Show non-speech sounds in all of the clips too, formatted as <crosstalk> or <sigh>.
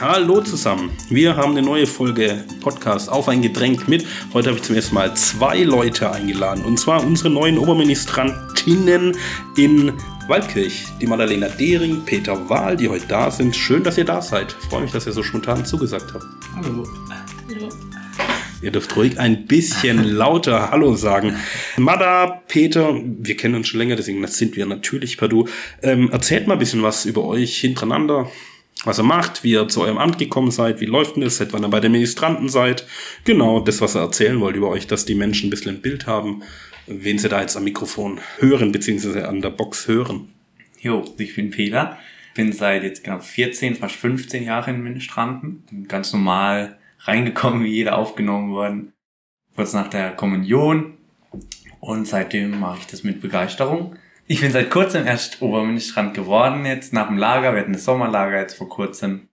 Hallo zusammen. Wir haben eine neue Folge Podcast auf ein Getränk mit. Heute habe ich zum ersten Mal zwei Leute eingeladen. Und zwar unsere neuen Oberministrantinnen in Waldkirch. Die Madalena Dehring, Peter Wahl, die heute da sind. Schön, dass ihr da seid. Ich freue mich, dass ihr so spontan zugesagt habt. Hallo. Hallo. Ihr dürft ruhig ein bisschen <laughs> lauter Hallo sagen. Mada, Peter, wir kennen uns schon länger, deswegen sind wir natürlich per Du. Ähm, erzählt mal ein bisschen was über euch hintereinander, was ihr macht, wie ihr zu eurem Amt gekommen seid, wie läuft denn das, seit wann ihr bei den Ministranten seid. Genau, das, was ihr erzählen wollt über euch, dass die Menschen ein bisschen ein Bild haben, wen sie da jetzt am Mikrofon hören, beziehungsweise an der Box hören. Jo, ich bin Peter, bin seit jetzt knapp 14, fast 15 Jahren in Ministranten, ganz normal reingekommen, wie jeder aufgenommen worden. Kurz nach der Kommunion. Und seitdem mache ich das mit Begeisterung. Ich bin seit kurzem erst Oberministrant geworden, jetzt nach dem Lager. Wir hatten das Sommerlager jetzt vor kurzem.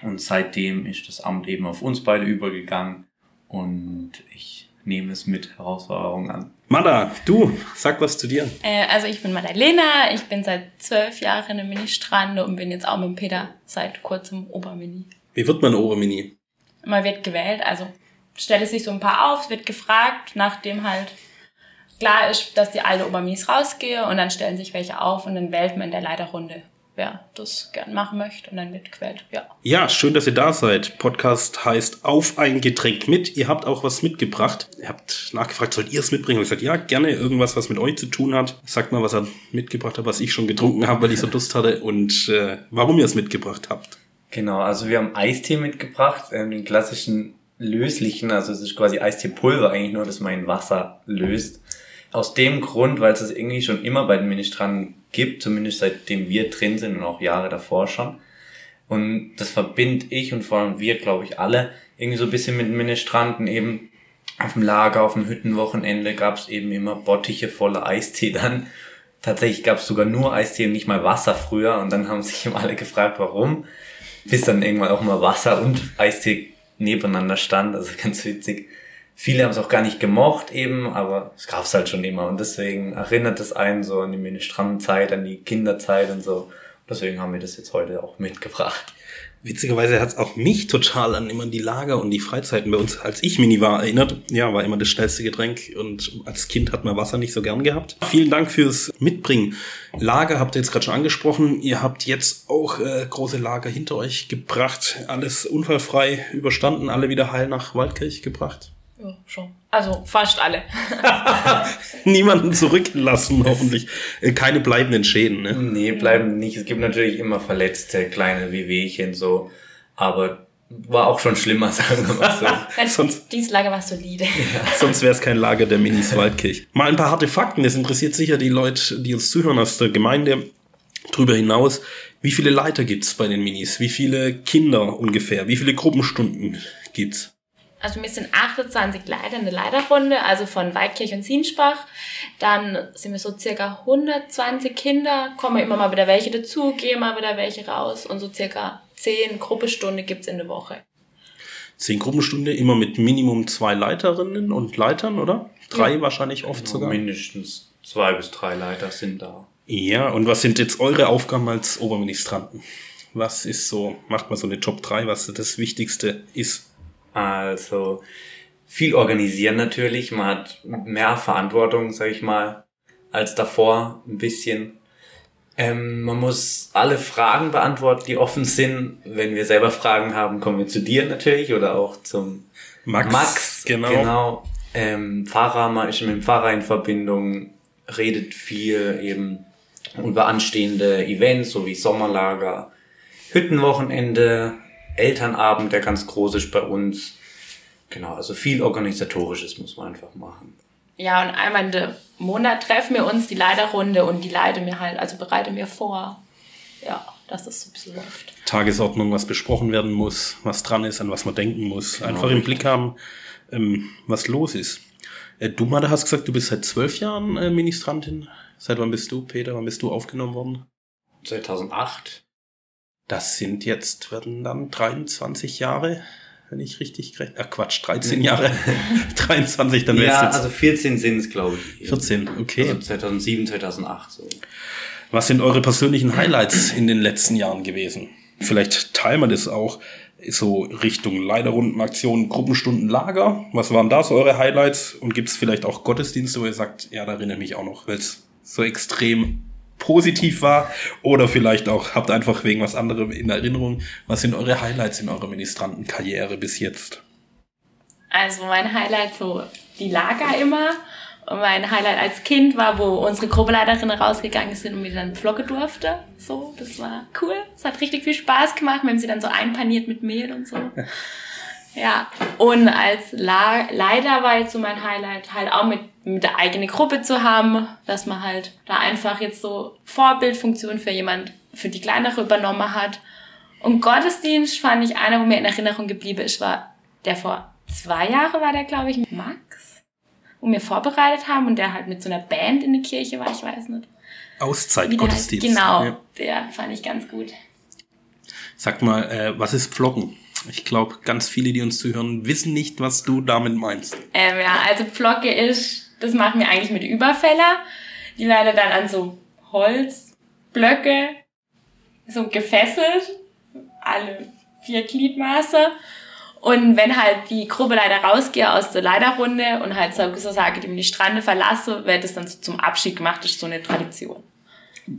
Und seitdem ist das Amt eben auf uns beide übergegangen. Und ich nehme es mit Herausforderungen an. Mada, du, sag was zu dir. Äh, also ich bin Madalena, ich bin seit zwölf Jahren im Ministrande und bin jetzt auch mit Peter seit kurzem Obermini. Wie wird man Obermini? Man wird gewählt, also stellt es sich so ein paar auf, es wird gefragt, nachdem halt klar ist, dass die alte Oberminis rausgehe und dann stellen sich welche auf und dann wählt man in der Leiterrunde, wer das gern machen möchte und dann wird ja. Ja, schön, dass ihr da seid. Podcast heißt Auf ein Getränk mit. Ihr habt auch was mitgebracht. Ihr habt nachgefragt, sollt ihr es mitbringen? Und ich gesagt, ja, gerne irgendwas, was mit euch zu tun hat. Sagt mal, was ihr mitgebracht habt, was ich schon getrunken habe, weil ich so Durst hatte und äh, warum ihr es mitgebracht habt. Genau, also wir haben Eistee mitgebracht, äh, den klassischen löslichen, also es ist quasi Eisteepulver eigentlich nur, das man in Wasser löst. Aus dem Grund, weil es das irgendwie schon immer bei den Ministranten gibt, zumindest seitdem wir drin sind und auch Jahre davor schon. Und das verbinde ich und vor allem wir, glaube ich, alle irgendwie so ein bisschen mit den Ministranten eben. Auf dem Lager, auf dem Hüttenwochenende gab es eben immer Bottiche voller Eistee dann. Tatsächlich gab es sogar nur Eistee und nicht mal Wasser früher. Und dann haben sich immer alle gefragt, warum bis dann irgendwann auch mal Wasser und Eistee nebeneinander stand. Also ganz witzig. Viele haben es auch gar nicht gemocht eben, aber es gab es halt schon immer. Und deswegen erinnert es einen so an die Ministrantenzeit, an die Kinderzeit und so. Deswegen haben wir das jetzt heute auch mitgebracht. Witzigerweise hat es auch mich total an immer die Lager und die Freizeiten bei uns, als ich Mini war, erinnert. Ja, war immer das schnellste Getränk und als Kind hat man Wasser nicht so gern gehabt. Vielen Dank fürs Mitbringen. Lager habt ihr jetzt gerade schon angesprochen. Ihr habt jetzt auch äh, große Lager hinter euch gebracht. Alles unfallfrei überstanden, alle wieder heil nach Waldkirch gebracht. Ja, schon. Also fast alle. <laughs> Niemanden zurücklassen, hoffentlich. Äh, keine bleibenden Schäden, ne? Nee, bleiben nicht. Es gibt natürlich immer verletzte kleine Wehwehchen so, aber war auch schon schlimmer, <laughs> sagen wir mal so. <laughs> sonst, dieses Lager war solide. Ja. Sonst wäre es kein Lager der Minis Waldkirch. Mal ein paar harte Fakten, das interessiert sicher die Leute, die uns zuhören aus der Gemeinde. Darüber hinaus, wie viele Leiter gibt's bei den Minis? Wie viele Kinder ungefähr? Wie viele Gruppenstunden gibt's? Also wir sind 28 Leiter in der Leiterrunde, also von Waldkirch und Siensbach. Dann sind wir so circa 120 Kinder, kommen immer mal wieder welche dazu, gehen mal wieder welche raus und so circa 10 Gruppenstunde gibt's in der Woche. 10 Gruppenstunde, immer mit Minimum zwei Leiterinnen und Leitern, oder? Drei ja. wahrscheinlich oft genau, sogar. Mindestens zwei bis drei Leiter sind da. Ja, und was sind jetzt eure Aufgaben als Oberministranten? Was ist so, macht mal so eine Top 3, was das Wichtigste ist? Also viel organisieren natürlich. Man hat mehr Verantwortung, sag ich mal, als davor ein bisschen. Ähm, man muss alle Fragen beantworten, die offen sind. Wenn wir selber Fragen haben, kommen wir zu dir natürlich oder auch zum Max. Max genau. genau. Ähm, Fahrer, man ist mit dem Fahrer in Verbindung, redet viel eben über anstehende Events, so wie Sommerlager, Hüttenwochenende, Elternabend, der ganz groß ist bei uns. Genau, also viel Organisatorisches muss man einfach machen. Ja, und einmal im Monat treffen wir uns, die Leiterrunde, und die leite mir halt, also bereite mir vor, ja, dass das so ein bisschen läuft. Tagesordnung, was besprochen werden muss, was dran ist, an was man denken muss. Genau, einfach im Blick haben, ähm, was los ist. Äh, du, Mada, hast gesagt, du bist seit zwölf Jahren äh, Ministrantin. Seit wann bist du, Peter? Wann bist du aufgenommen worden? 2008. Das sind jetzt, werden dann 23 Jahre, wenn ich richtig gerechnet Ach Quatsch, 13 Jahre. <laughs> 23, dann wäre es ja, jetzt. also 14 sind es, glaube ich. 14, okay. Also 2007, 2008 so. Was sind eure persönlichen Highlights in den letzten Jahren gewesen? Vielleicht teilen wir das auch so Richtung Leiterrundenaktionen, Gruppenstunden, Lager. Was waren da so eure Highlights? Und gibt es vielleicht auch Gottesdienste, wo ihr sagt, ja, da erinnere ich mich auch noch, weil es so extrem positiv war? Oder vielleicht auch, habt einfach wegen was anderem in Erinnerung. Was sind eure Highlights in eurer Ministrantenkarriere bis jetzt? Also mein Highlight so die Lager immer. Und mein Highlight als Kind war, wo unsere Gruppeleiterin rausgegangen ist und mir dann vloggen durfte. So, das war cool. Es hat richtig viel Spaß gemacht. Wir haben sie dann so einpaniert mit Mehl und so. <laughs> Ja, und als La Leiter war jetzt so mein Highlight, halt auch mit, mit der eigenen Gruppe zu haben, dass man halt da einfach jetzt so Vorbildfunktion für jemand, für die kleinere übernommen hat. Und Gottesdienst fand ich einer, wo mir in Erinnerung geblieben ist, war der vor zwei Jahren war der, glaube ich, Max, wo wir vorbereitet haben und der halt mit so einer Band in der Kirche war, ich weiß nicht. Auszeitgottesdienst. Genau, ja. der fand ich ganz gut. Sag mal, äh, was ist Vloggen? Ich glaube, ganz viele, die uns zuhören, wissen nicht, was du damit meinst. Ähm, ja, also Flocke ist, das machen wir eigentlich mit Überfäller. Die werden dann an so Holzblöcke so gefesselt, alle vier Gliedmaße. Und wenn halt die Gruppe leider rausgeht aus der Leiterrunde und halt so, so sage, die Strande verlasse, wird es dann so zum Abschied gemacht, das ist so eine Tradition.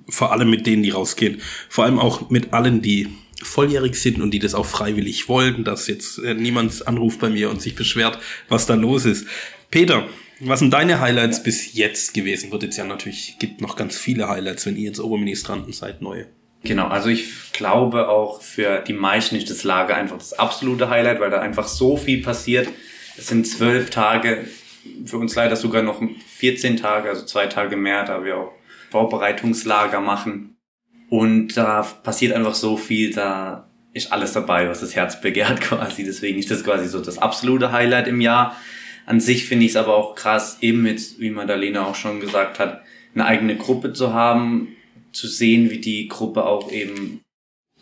Vor allem mit denen, die rausgehen. Vor allem auch mit allen, die volljährig sind und die das auch freiwillig wollen, dass jetzt äh, niemand anruft bei mir und sich beschwert, was da los ist. Peter, was sind deine Highlights bis jetzt gewesen? Wird jetzt ja natürlich, gibt noch ganz viele Highlights, wenn ihr jetzt Oberministranten seid, neue. Genau, also ich glaube auch für die meisten ist das Lager einfach das absolute Highlight, weil da einfach so viel passiert. Es sind zwölf Tage, für uns leider sogar noch 14 Tage, also zwei Tage mehr, da wir auch Vorbereitungslager machen. Und da passiert einfach so viel, da ist alles dabei, was das Herz begehrt <laughs> quasi. Deswegen ist das quasi so das absolute Highlight im Jahr. An sich finde ich es aber auch krass, eben mit, wie Madalena auch schon gesagt hat, eine eigene Gruppe zu haben, zu sehen, wie die Gruppe auch eben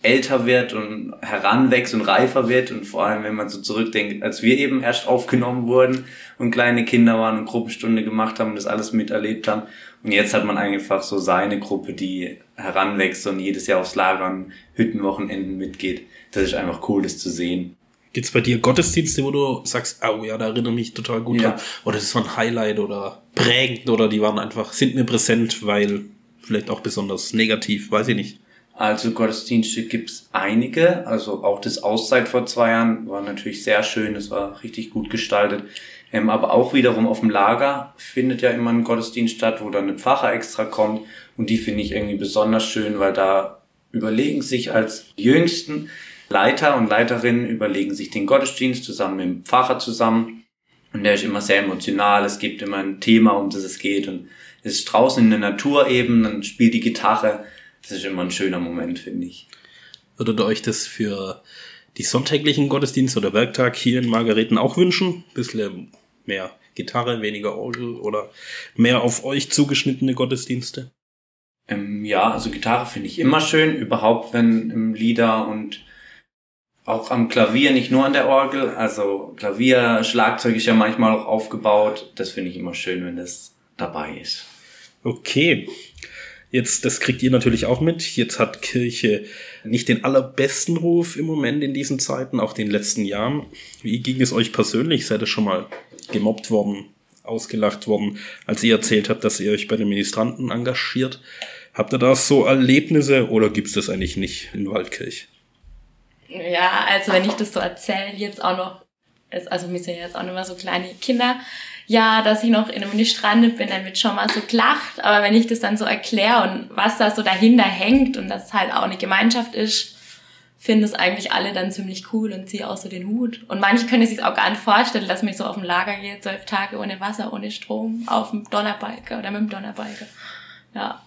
älter wird und heranwächst und reifer wird und vor allem, wenn man so zurückdenkt, als wir eben erst aufgenommen wurden und kleine Kinder waren und Gruppenstunde gemacht haben und das alles miterlebt haben und jetzt hat man einfach so seine Gruppe, die heranwächst und jedes Jahr aufs Lagern, Hüttenwochenenden mitgeht. Das ist einfach cool, das zu sehen. Gibt's bei dir Gottesdienste, wo du sagst, oh ja, da erinnere mich total gut ja. dran. Oder das war ein Highlight oder prägend oder die waren einfach, sind mir präsent, weil vielleicht auch besonders negativ, weiß ich nicht. Also Gottesdienste gibt's einige, also auch das Auszeit vor zwei Jahren war natürlich sehr schön, das war richtig gut gestaltet. Ähm, aber auch wiederum auf dem Lager findet ja immer ein Gottesdienst statt, wo dann ein Pfarrer extra kommt. Und die finde ich irgendwie besonders schön, weil da überlegen sich als Jüngsten Leiter und Leiterinnen überlegen sich den Gottesdienst zusammen mit dem Pfarrer zusammen. Und der ist immer sehr emotional, es gibt immer ein Thema, um das es geht. Und es ist draußen in der Natur eben, dann spielt die Gitarre. Das ist immer ein schöner Moment, finde ich. Würdet ihr euch das für die sonntäglichen Gottesdienste oder Werktag hier in Margareten auch wünschen? Ein bisschen mehr Gitarre, weniger Orgel oder mehr auf euch zugeschnittene Gottesdienste? Ähm, ja, also Gitarre finde ich immer schön, überhaupt wenn im Lieder und auch am Klavier, nicht nur an der Orgel. Also Klavier, Schlagzeug ist ja manchmal auch aufgebaut. Das finde ich immer schön, wenn das dabei ist. Okay. Jetzt, das kriegt ihr natürlich auch mit. Jetzt hat Kirche nicht den allerbesten Ruf im Moment in diesen Zeiten, auch den letzten Jahren. Wie ging es euch persönlich? Seid ihr schon mal gemobbt worden, ausgelacht worden, als ihr erzählt habt, dass ihr euch bei den Ministranten engagiert? Habt ihr da so Erlebnisse oder gibt es das eigentlich nicht in Waldkirch? Ja, also wenn ich das so erzähle, jetzt auch noch, also wir sind ja jetzt auch noch mal so kleine Kinder, ja, dass ich noch in einem Strand bin, dann wird schon mal so gelacht. Aber wenn ich das dann so erkläre und was da so dahinter hängt und das halt auch eine Gemeinschaft ist, finden es eigentlich alle dann ziemlich cool und ziehe auch so den Hut. Und manche können sich auch gar nicht vorstellen, dass mich so auf dem Lager geht, zwölf Tage ohne Wasser, ohne Strom, auf dem Donnerbalken oder mit dem Donnerbalken. Ja.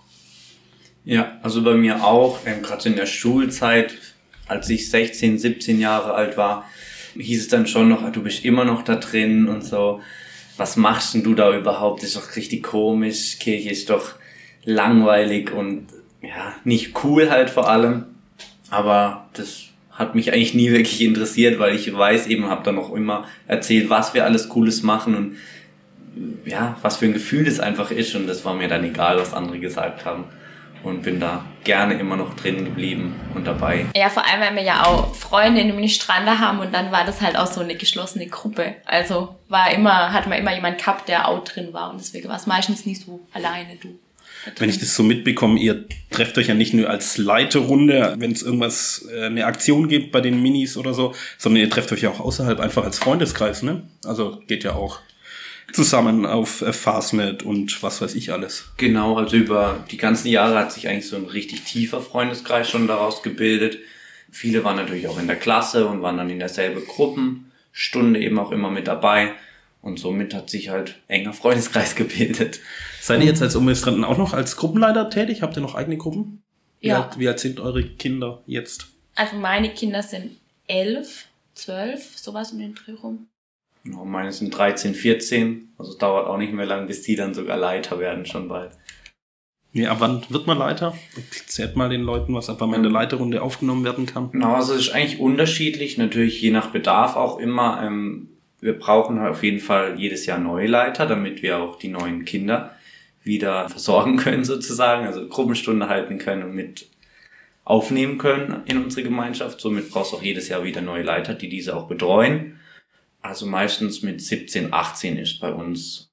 Ja, also bei mir auch, ähm, gerade in der Schulzeit, als ich 16, 17 Jahre alt war, hieß es dann schon noch, du bist immer noch da drin und so was machst denn du da überhaupt? Das ist doch richtig komisch. Kirche ist doch langweilig und ja, nicht cool halt vor allem. Aber das hat mich eigentlich nie wirklich interessiert, weil ich weiß eben, habe dann noch immer erzählt, was wir alles Cooles machen und ja, was für ein Gefühl das einfach ist und das war mir dann egal, was andere gesagt haben. Und bin da gerne immer noch drin geblieben und dabei. Ja, vor allem, weil wir ja auch Freunde in dem Strande haben und dann war das halt auch so eine geschlossene Gruppe. Also war immer, hat man immer jemand gehabt, der auch drin war und deswegen war es meistens nicht so alleine, du. Wenn ich das so mitbekomme, ihr trefft euch ja nicht nur als Leiterrunde, wenn es irgendwas, äh, eine Aktion gibt bei den Minis oder so, sondern ihr trefft euch ja auch außerhalb einfach als Freundeskreis, ne? Also geht ja auch zusammen auf äh, Fastnet und was weiß ich alles. Genau, also über die ganzen Jahre hat sich eigentlich so ein richtig tiefer Freundeskreis schon daraus gebildet. Viele waren natürlich auch in der Klasse und waren dann in derselbe Gruppenstunde eben auch immer mit dabei. Und somit hat sich halt enger <laughs> Freundeskreis gebildet. Seid ihr jetzt als Administranten auch noch als Gruppenleiter tätig? Habt ihr noch eigene Gruppen? Wie Ja. alt, wie alt sind eure Kinder jetzt? Also meine Kinder sind elf, zwölf, sowas um den Dreh rum. Genau, meine sind 13, 14. Also es dauert auch nicht mehr lang, bis die dann sogar Leiter werden schon bald. Nee, ab wann wird man Leiter? Erzählt mal den Leuten, was ab wann man in der Leiterrunde aufgenommen werden kann. Genau, also es ist eigentlich unterschiedlich, natürlich je nach Bedarf auch immer. Ähm, wir brauchen auf jeden Fall jedes Jahr neue Leiter, damit wir auch die neuen Kinder wieder <laughs> versorgen können sozusagen, also Gruppenstunde halten können und mit aufnehmen können in unsere Gemeinschaft. Somit brauchst du auch jedes Jahr wieder neue Leiter, die diese auch betreuen. Also meistens mit 17, 18 ist bei uns,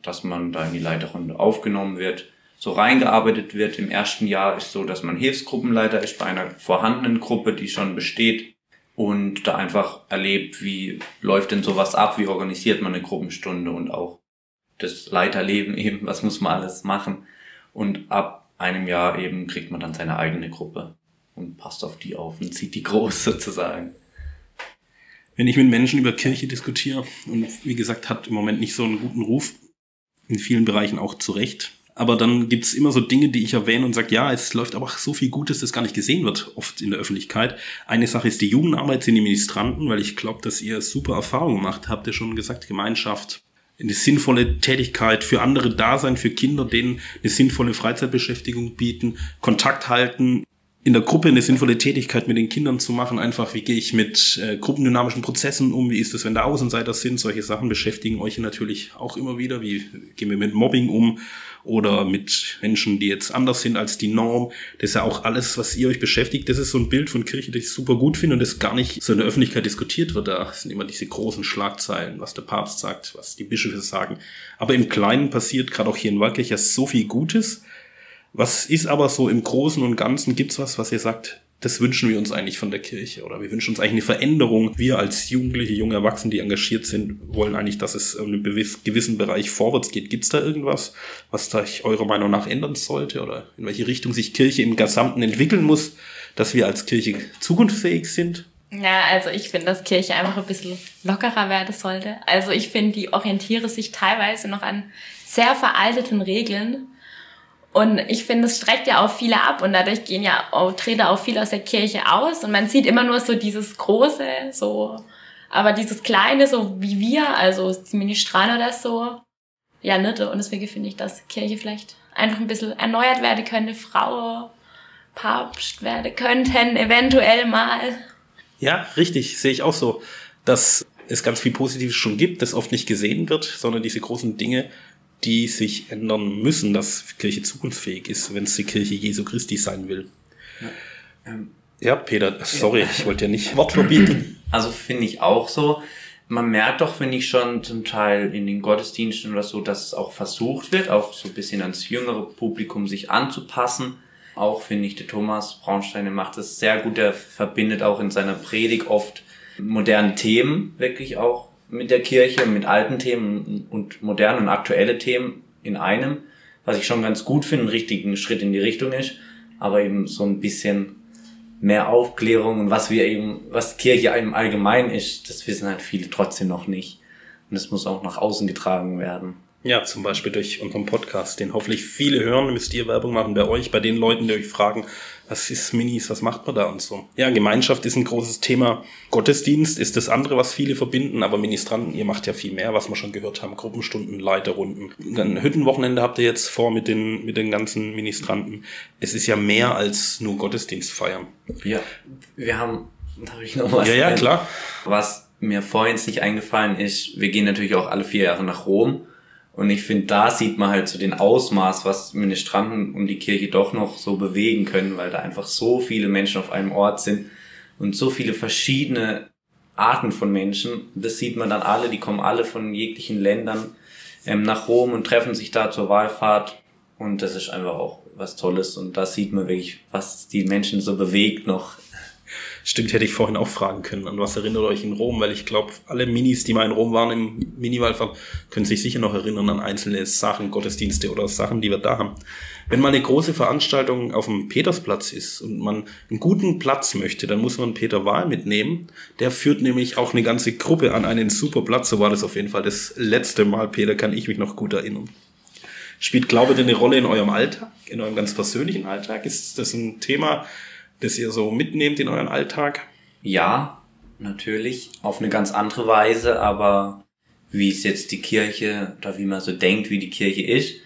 dass man da in die Leiterrunde aufgenommen wird, so reingearbeitet wird. Im ersten Jahr ist so, dass man Hilfsgruppenleiter ist bei einer vorhandenen Gruppe, die schon besteht und da einfach erlebt, wie läuft denn sowas ab, wie organisiert man eine Gruppenstunde und auch das Leiterleben <laughs> eben, was muss man alles machen. Und ab einem Jahr eben kriegt man dann seine eigene Gruppe und passt auf die auf und zieht die groß <laughs> sozusagen. Wenn ich mit Menschen über Kirche diskutiere, und wie gesagt, hat im Moment nicht so einen guten Ruf, in vielen Bereichen auch zu Recht. Aber dann gibt's immer so Dinge, die ich erwähne und sage, ja, es läuft aber so viel Gutes, das gar nicht gesehen wird, oft in der Öffentlichkeit. Eine Sache ist die Jugendarbeit, sind die Ministranten, weil ich glaube, dass ihr super Erfahrungen gemacht habt, ihr schon gesagt, Gemeinschaft, eine sinnvolle Tätigkeit für andere da sein, für Kinder, denen eine sinnvolle Freizeitbeschäftigung bieten, Kontakt halten, in der Gruppe eine sinnvolle Tätigkeit mit den Kindern zu machen. Einfach, wie gehe ich mit äh, gruppendynamischen Prozessen um? Wie ist es, wenn da Außenseiter sind? Solche Sachen beschäftigen euch natürlich auch immer wieder. Wie gehen wir mit Mobbing um? Oder mit Menschen, die jetzt anders sind als die Norm. Das ist ja auch alles, was ihr euch beschäftigt. Das ist so ein Bild von Kirche, das ich super gut finde und das gar nicht so in der Öffentlichkeit diskutiert wird. Da sind immer diese großen Schlagzeilen, was der Papst sagt, was die Bischöfe sagen. Aber im Kleinen passiert gerade auch hier in Waldkirch so viel Gutes. Was ist aber so im Großen und Ganzen? Gibt's was, was ihr sagt, das wünschen wir uns eigentlich von der Kirche oder wir wünschen uns eigentlich eine Veränderung. Wir als Jugendliche, junge Erwachsene, die engagiert sind, wollen eigentlich, dass es in einem gewissen Bereich vorwärts geht. Gibt's da irgendwas, was sich eurer Meinung nach ändern sollte oder in welche Richtung sich Kirche im Gesamten entwickeln muss, dass wir als Kirche zukunftsfähig sind? Ja, also ich finde, dass Kirche einfach ein bisschen lockerer werden sollte. Also ich finde, die orientiere sich teilweise noch an sehr veralteten Regeln. Und ich finde, es streckt ja auch viele ab und dadurch gehen ja auch, treten auch viele aus der Kirche aus und man sieht immer nur so dieses Große, so, aber dieses Kleine, so wie wir, also die Ministraner oder so, ja, nicht. Und deswegen finde ich, dass Kirche vielleicht einfach ein bisschen erneuert werden könnte, Frau, Papst werden könnten, eventuell mal. Ja, richtig, sehe ich auch so, dass es ganz viel Positives schon gibt, das oft nicht gesehen wird, sondern diese großen Dinge, die sich ändern müssen, dass Kirche zukunftsfähig ist, wenn es die Kirche Jesu Christi sein will. Ähm, Ja, Peter, sorry, ich wollte ja nicht Wort verbieten. Also finde ich auch so. Man merkt doch, finde ich schon zum Teil in den Gottesdiensten oder so, dass es auch versucht wird, auch so ein bisschen ans jüngere Publikum sich anzupassen. Auch finde ich, der Thomas Braunstein der macht das sehr gut. Er verbindet auch in seiner Predigt oft moderne Themen wirklich auch mit der Kirche, mit alten Themen und moderne und aktuelle Themen in einem, was ich schon ganz gut finde, einen richtigen Schritt in die Richtung ist, aber eben so ein bisschen mehr Aufklärung und was wir eben, was Kirche im Allgemeinen ist, das wissen halt viele trotzdem noch nicht. Und das muss auch nach außen getragen werden. Ja, zum Beispiel durch unseren Podcast, den hoffentlich viele hören, müsst ihr Werbung machen bei euch, bei den Leuten, die euch fragen, was ist Minis, was macht man da und so. Ja, Gemeinschaft ist ein großes Thema. Gottesdienst ist das andere, was viele verbinden, aber Ministranten, ihr macht ja viel mehr, was wir schon gehört haben. Gruppenstunden, Leiterrunden. Ein Hüttenwochenende habt ihr jetzt vor mit den, mit den ganzen Ministranten. Es ist ja mehr als nur Gottesdienst feiern. Ja, wir haben, darf ich noch was Ja, ja, klar. Was mir vorhin nicht eingefallen ist, wir gehen natürlich auch alle vier Jahre nach Rom Und ich finde, da sieht man halt so den Ausmaß, was Ministranten und die Kirche doch noch so bewegen können, weil da einfach so viele Menschen auf einem Ort sind und so viele verschiedene Arten von Menschen. Das sieht man dann alle, die kommen alle von jeglichen Ländern ähm, nach Rom und treffen sich da zur Wahlfahrt. Und das ist einfach auch was Tolles. Und da sieht man wirklich, was die Menschen so bewegt noch Stimmt, hätte ich vorhin auch fragen können. An was erinnert euch in Rom? Weil ich glaube, alle Minis, die mal in Rom waren im Miniwallfahrt, können sich sicher noch erinnern an einzelne Sachen, Gottesdienste oder Sachen, die wir da haben. Wenn mal eine große Veranstaltung auf dem Petersplatz ist und man einen guten Platz möchte, dann muss man Peter Wahl mitnehmen. Der führt nämlich auch eine ganze Gruppe an einen super Platz. So war das auf jeden Fall das letzte Mal, Peter, kann ich mich noch gut erinnern. Spielt Glaube denn eine Rolle in eurem Alltag, in eurem ganz persönlichen Alltag? Ist das ein Thema, das ihr so mitnehmt in euren Alltag? Ja, natürlich, auf eine ganz andere Weise, aber wie es jetzt die Kirche oder wie man so denkt, wie die Kirche ist.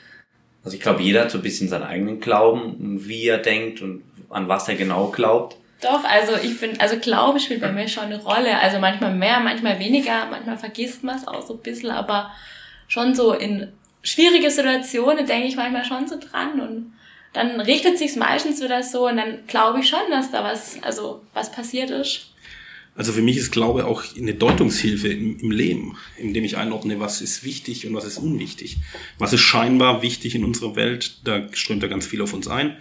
Also ich glaube, jeder hat so ein bisschen seinen eigenen Glauben und wie er denkt und an was er genau glaubt. Doch, also ich finde, also Glaube spielt bei mir schon eine Rolle. Also manchmal mehr, manchmal weniger, manchmal vergisst man es auch so ein bisschen, aber schon so in schwierige Situationen denke ich manchmal schon so dran und dann richtet sich's meistens wieder so und dann glaube ich schon, dass da was, also was passiert ist. Also für mich ist Glaube auch eine Deutungshilfe im, im, Leben, indem ich einordne, was ist wichtig und was ist unwichtig. Was ist scheinbar wichtig in unserer Welt, da strömt da ganz viel auf uns ein.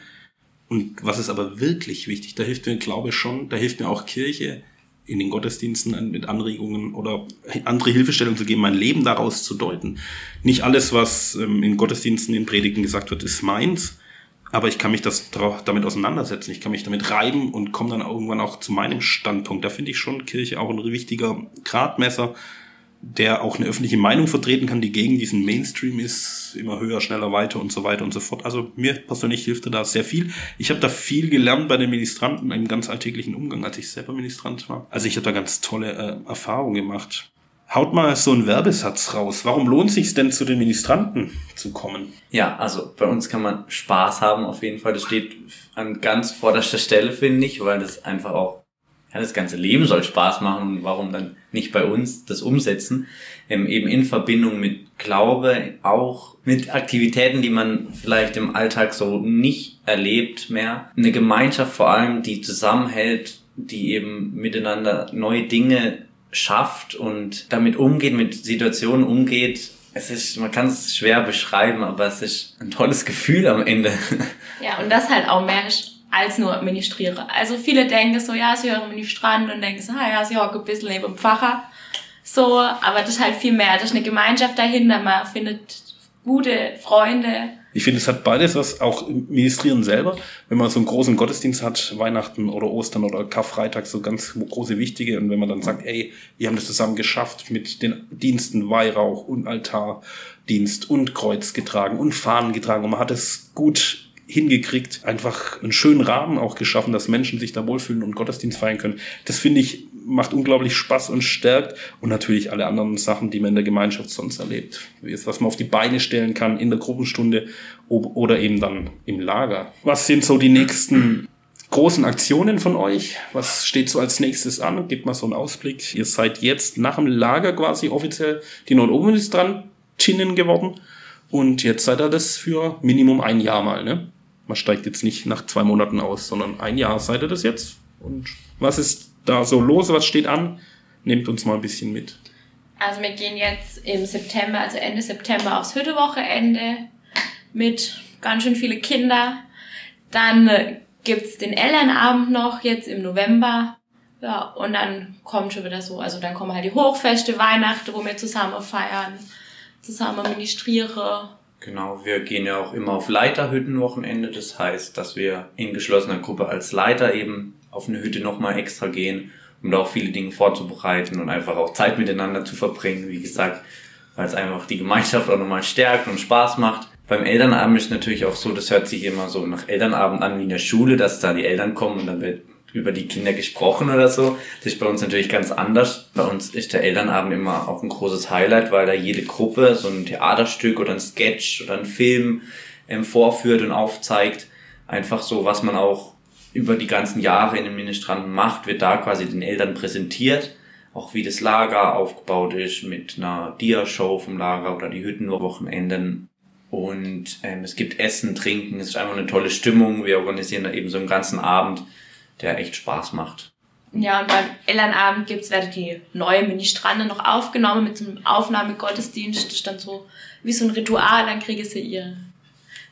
Und was ist aber wirklich wichtig, da hilft mir Glaube schon, da hilft mir auch Kirche in den Gottesdiensten mit Anregungen oder andere Hilfestellungen zu geben, mein Leben daraus zu deuten. Nicht alles, was ähm, in Gottesdiensten, in Predigten gesagt wird, ist meins, aber ich kann mich das damit auseinandersetzen, ich kann mich damit reiben und komme dann irgendwann auch zu meinem Standpunkt. Da finde ich schon Kirche auch ein wichtiger Gradmesser, der auch eine öffentliche Meinung vertreten kann, die gegen diesen Mainstream ist, immer höher, schneller, weiter und so weiter und so fort. Also mir persönlich hilft da sehr viel. Ich habe da viel gelernt bei den Ministranten im ganz alltäglichen Umgang, als ich selber Ministrant war. Also ich habe da ganz tolle äh, Erfahrungen gemacht. Haut mal so einen Werbesatz raus. Warum lohnt sich denn zu den Ministranten zu kommen? Ja, also bei uns kann man Spaß haben auf jeden Fall. Das steht an ganz vorderster Stelle, finde ich, weil das einfach auch, ja, das ganze Leben soll Spaß machen. Warum dann nicht bei uns das umsetzen? Ähm, eben in Verbindung mit Glaube, auch mit Aktivitäten, die man vielleicht im Alltag so nicht erlebt mehr. Eine Gemeinschaft vor allem, die zusammenhält, die eben miteinander neue Dinge schafft und damit umgeht, mit Situationen umgeht. Es ist, man kann es schwer beschreiben, aber es ist ein tolles Gefühl am Ende. <laughs> Ja, und das halt auch mehr als nur Ministriere. Also viele denken so, ja, sie hören Ministrant und denken so, ah ja, sie hocken ein bisschen neben dem Pfarrer. So, aber das ist halt viel mehr. Das ist eine Gemeinschaft dahinter. Man findet gute Freunde, ich finde, es hat beides was, auch Ministrieren selber, wenn man so einen großen Gottesdienst hat, Weihnachten oder Ostern oder Karfreitag, so ganz große wichtige, und wenn man dann sagt, ey, wir haben das zusammen geschafft mit den Diensten Weihrauch und Altardienst und Kreuz getragen und Fahnen getragen und man hat es gut hingekriegt, einfach einen schönen Rahmen auch geschaffen, dass Menschen sich da wohlfühlen und Gottesdienst feiern können. Das finde ich macht unglaublich Spaß und stärkt und natürlich alle anderen Sachen, die man in der Gemeinschaft sonst erlebt. Was man auf die Beine stellen kann in der Gruppenstunde oder eben dann im Lager. Was sind so die nächsten großen Aktionen von euch? Was steht so als nächstes an? Gebt mal so einen Ausblick. Ihr seid jetzt nach dem Lager quasi offiziell die Nord-Oberministrantinnen geworden und jetzt seid ihr das für Minimum ein Jahr mal, ne? Man steigt jetzt nicht nach zwei Monaten aus, sondern ein Jahr seid ihr das jetzt. Und was ist da so los? Was steht an? Nehmt uns mal ein bisschen mit. Also wir gehen jetzt im September, also Ende September aufs Hüttewochenende mit ganz schön viele Kinder. Dann äh, gibt's den Elternabend noch jetzt im November. Ja, und dann kommt schon wieder so, also dann kommen halt die Hochfeste, Weihnachten, wo wir zusammen feiern, zusammen ministrieren. Genau, wir gehen ja auch immer auf Leiterhüttenwochenende. Das heißt, dass wir in geschlossener Gruppe als Leiter eben auf eine Hütte nochmal extra gehen, um da auch viele Dinge vorzubereiten und einfach auch Zeit miteinander zu verbringen, wie gesagt, weil es einfach die Gemeinschaft auch nochmal stärkt und Spaß macht. Beim Elternabend ist natürlich auch so, das hört sich immer so nach Elternabend an wie in der Schule, dass da die Eltern kommen und dann wird über die Kinder gesprochen oder so. Das ist bei uns natürlich ganz anders. Bei uns ist der Elternabend immer auch ein großes Highlight, weil da jede Gruppe so ein Theaterstück oder ein Sketch oder ein Film ähm, vorführt und aufzeigt. Einfach so, was man auch über die ganzen Jahre in den Ministranten macht, wird da quasi den Eltern präsentiert. auch wie das Lager aufgebaut ist mit einer Dia-Show vom Lager oder die Hüttenwochenenden. Und ähm, es gibt Essen, Trinken, es ist einfach eine tolle Stimmung. Wir organisieren da eben so einen ganzen Abend, der echt Spaß macht. Ja, und beim Elternabend gibt's werden die neue Ministrande noch aufgenommen mit so einem Aufnahmegottesdienst. Das ist dann so wie so ein Ritual, dann kriege sie ihre,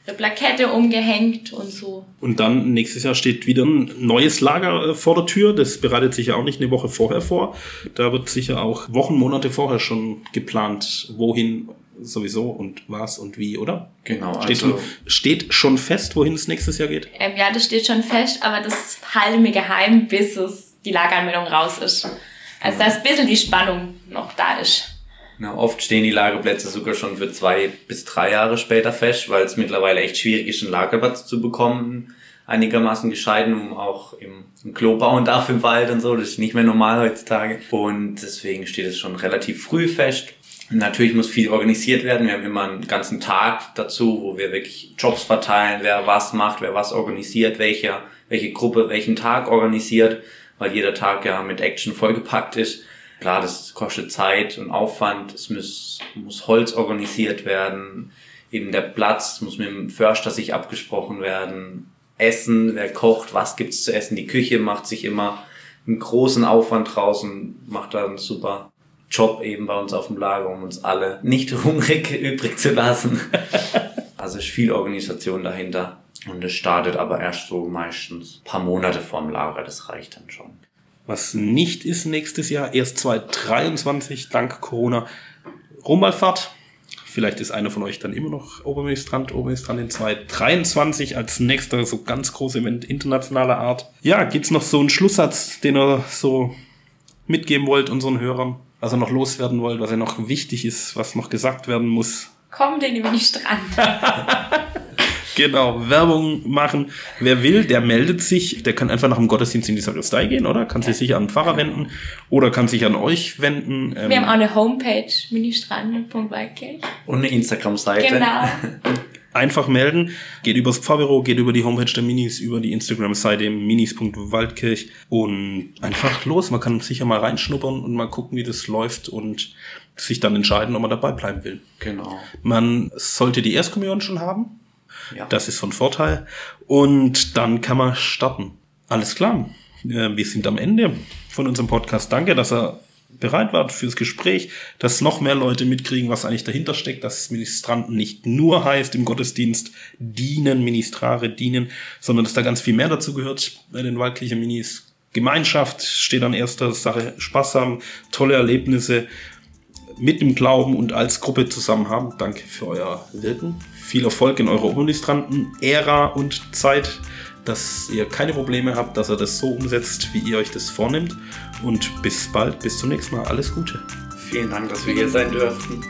ihre Plakette umgehängt und so. Und dann nächstes Jahr steht wieder ein neues Lager äh, vor der Tür. Das bereitet sich ja auch nicht eine Woche vorher vor. Da wird sicher auch Wochen, Monate vorher schon geplant, wohin sowieso und was und wie, oder? Genau. Steht, also, steht schon fest, wohin es nächstes Jahr geht? Ähm, ja, das steht schon fest, aber das halte mir geheim, bis es die Lageranmeldung raus ist. Also dass ein bisschen die Spannung noch da ist. na, oft stehen die Lagerplätze sogar schon für zwei bis drei Jahre später fest, weil es mittlerweile echt schwierig ist, einen Lagerplatz zu bekommen, einigermaßen gescheiden, um auch im, im Klo bauen darf im Wald und so. Das ist nicht mehr normal heutzutage. Und deswegen steht es schon relativ früh fest. Natürlich muss viel organisiert werden. Wir haben immer einen ganzen Tag dazu, wo wir wirklich Jobs verteilen, wer was macht, wer was organisiert, welche, welche Gruppe welchen Tag organisiert, weil jeder Tag ja mit Action vollgepackt ist. Klar, das kostet Zeit und Aufwand. Es muss, muss Holz organisiert werden. Eben der Platz muss mit dem Förster sich abgesprochen werden. Essen, wer kocht, was gibt's zu essen. Die Küche macht sich immer einen großen Aufwand draußen, macht da einen super Job eben bei uns auf dem Lager, um uns alle nicht <laughs> hungrig übrig zu lassen. <laughs> Also ist viel Organisation dahinter. Und es startet aber erst so meistens ein paar Monate vorm Lager, das reicht dann schon. Was nicht ist nächstes Jahr, erst 2023, dank Corona, Rumballfahrt. Vielleicht ist einer von euch dann immer noch Oberministrant, Oberministrant in 2023 als nächster so ganz großes Event internationaler Art. Ja, gibt's noch so einen Schlusssatz, den ihr so mitgeben wollt unseren Hörern? Was ihr noch loswerden wollt, was ihr noch wichtig ist, was noch gesagt werden muss? Kommt den nämlich nicht dran. <laughs> Genau, Werbung machen. Wer will, der meldet sich. Der kann einfach nach dem Gottesdienst in die Sakristei gehen, oder? Kann sich sicher an den Pfarrer wenden oder kann sich an euch wenden. Ähm, Wir haben auch eine Homepage, ministrande.waldkirch. Und eine Instagram-Seite. Genau. <laughs> einfach melden. Geht übers Pfarrbüro, geht über die Homepage der Minis, über die Instagram-Seite minis.waldkirch und einfach los. Man kann sicher mal reinschnuppern und mal gucken, wie das läuft und sich dann entscheiden, ob man dabei bleiben will. Genau. Man sollte die Erstkommunion schon haben. Ja. Das ist von Vorteil. Und dann kann man starten. Alles klar. Äh, Wir sind am Ende von unserem Podcast. Danke, dass er bereit wart fürs Gespräch, dass noch mehr Leute mitkriegen, was eigentlich dahinter steckt, dass Ministranten nicht nur heißt im Gottesdienst dienen, Ministrare dienen, sondern dass da ganz viel mehr dazu gehört bei den Waldkirchen Minis. Gemeinschaft steht an erster Sache, Spaß haben, tolle Erlebnisse mit dem Glauben und als Gruppe zusammen haben. Danke für euer Wirken. Viel Erfolg in eurer Oberministranten-Ära und Zeit, dass ihr keine Probleme habt, dass ihr das so umsetzt, wie ihr euch das vornimmt. Und bis bald, bis zum nächsten Mal. Alles Gute. Vielen Dank, dass wir hier sein dürften.